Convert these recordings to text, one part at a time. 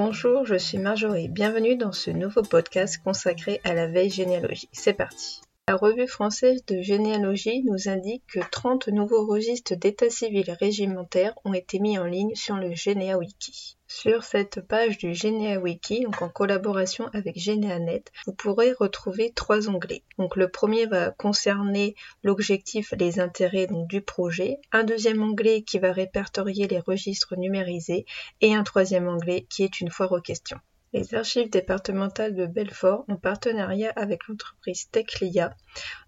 Bonjour, je suis Marjorie. Bienvenue dans ce nouveau podcast consacré à la veille généalogique. C'est parti. La revue française de généalogie nous indique que 30 nouveaux registres d'état civil régimentaire ont été mis en ligne sur le GeneaWiki. Sur cette page du GeneaWiki, donc en collaboration avec GeneaNet, vous pourrez retrouver trois onglets. Donc le premier va concerner l'objectif, les intérêts du projet, un deuxième onglet qui va répertorier les registres numérisés et un troisième onglet qui est une foire aux questions. Les archives départementales de Belfort, en partenariat avec l'entreprise Techlia,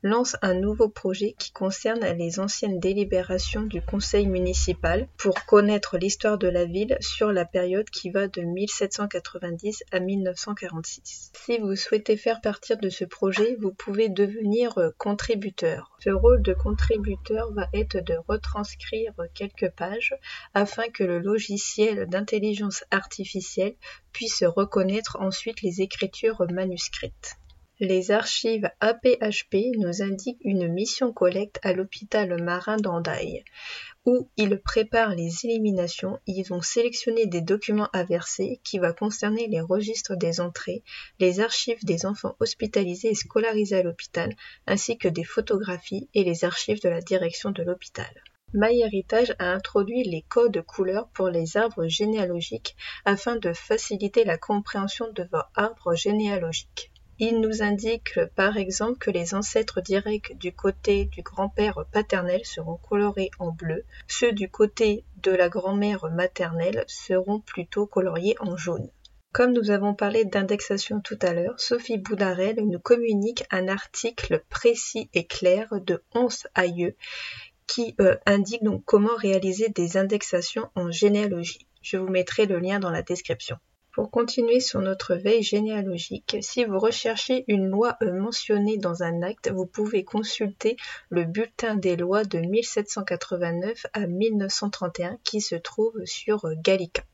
lancent un nouveau projet qui concerne les anciennes délibérations du conseil municipal pour connaître l'histoire de la ville sur la période qui va de 1790 à 1946. Si vous souhaitez faire partie de ce projet, vous pouvez devenir contributeur. Ce rôle de contributeur va être de retranscrire quelques pages afin que le logiciel d'intelligence artificielle puisse reconnaître ensuite les écritures manuscrites. Les archives APHP nous indiquent une mission collecte à l'hôpital marin d'Andaille, où ils préparent les éliminations. Ils ont sélectionné des documents à verser qui va concerner les registres des entrées, les archives des enfants hospitalisés et scolarisés à l'hôpital, ainsi que des photographies et les archives de la direction de l'hôpital. MyHeritage a introduit les codes couleurs pour les arbres généalogiques afin de faciliter la compréhension de vos arbres généalogiques. Il nous indique par exemple que les ancêtres directs du côté du grand-père paternel seront colorés en bleu, ceux du côté de la grand-mère maternelle seront plutôt coloriés en jaune. Comme nous avons parlé d'indexation tout à l'heure, Sophie Boudarel nous communique un article précis et clair de 11 aïeux qui euh, indique donc comment réaliser des indexations en généalogie. Je vous mettrai le lien dans la description. Pour continuer sur notre veille généalogique, si vous recherchez une loi euh, mentionnée dans un acte, vous pouvez consulter le bulletin des lois de 1789 à 1931 qui se trouve sur euh, Gallica.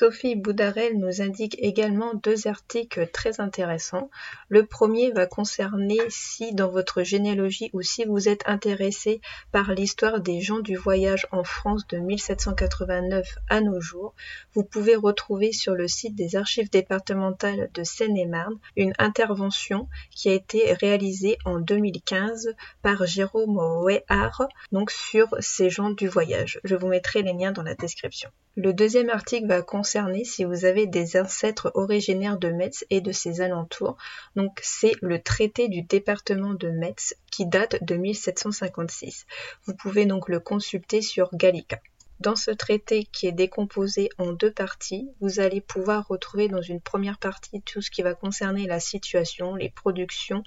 Sophie Boudarel nous indique également deux articles très intéressants. Le premier va concerner si dans votre généalogie ou si vous êtes intéressé par l'histoire des gens du voyage en France de 1789 à nos jours, vous pouvez retrouver sur le site des archives départementales de Seine-et-Marne une intervention qui a été réalisée en 2015 par Jérôme Weyard donc sur ces gens du voyage. Je vous mettrai les liens dans la description. Le deuxième article va concerner si vous avez des ancêtres originaires de Metz et de ses alentours. Donc c'est le traité du département de Metz qui date de 1756. Vous pouvez donc le consulter sur Gallica. Dans ce traité qui est décomposé en deux parties, vous allez pouvoir retrouver dans une première partie tout ce qui va concerner la situation, les productions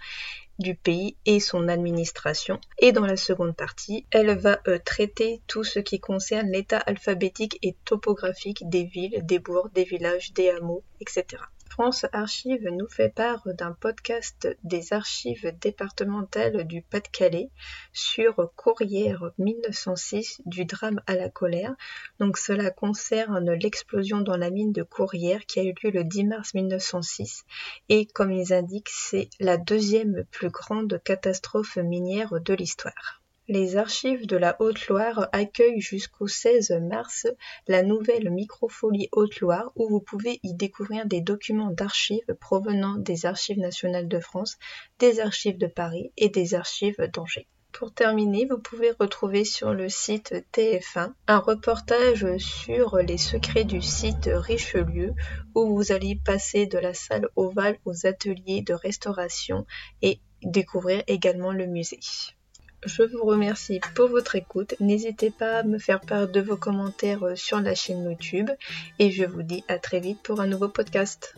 du pays et son administration. Et dans la seconde partie, elle va euh, traiter tout ce qui concerne l'état alphabétique et topographique des villes, des bourgs, des villages, des hameaux, etc. France Archives nous fait part d'un podcast des archives départementales du Pas-de-Calais sur Courrières 1906 du drame à la colère. Donc cela concerne l'explosion dans la mine de Courrières qui a eu lieu le 10 mars 1906 et comme ils indiquent c'est la deuxième plus grande catastrophe minière de l'histoire. Les archives de la Haute-Loire accueillent jusqu'au 16 mars la nouvelle Microfolie Haute-Loire où vous pouvez y découvrir des documents d'archives provenant des Archives nationales de France, des Archives de Paris et des Archives d'Angers. Pour terminer, vous pouvez retrouver sur le site TF1 un reportage sur les secrets du site Richelieu où vous allez passer de la salle ovale aux ateliers de restauration et découvrir également le musée. Je vous remercie pour votre écoute. N'hésitez pas à me faire part de vos commentaires euh, sur la chaîne YouTube et je vous dis à très vite pour un nouveau podcast.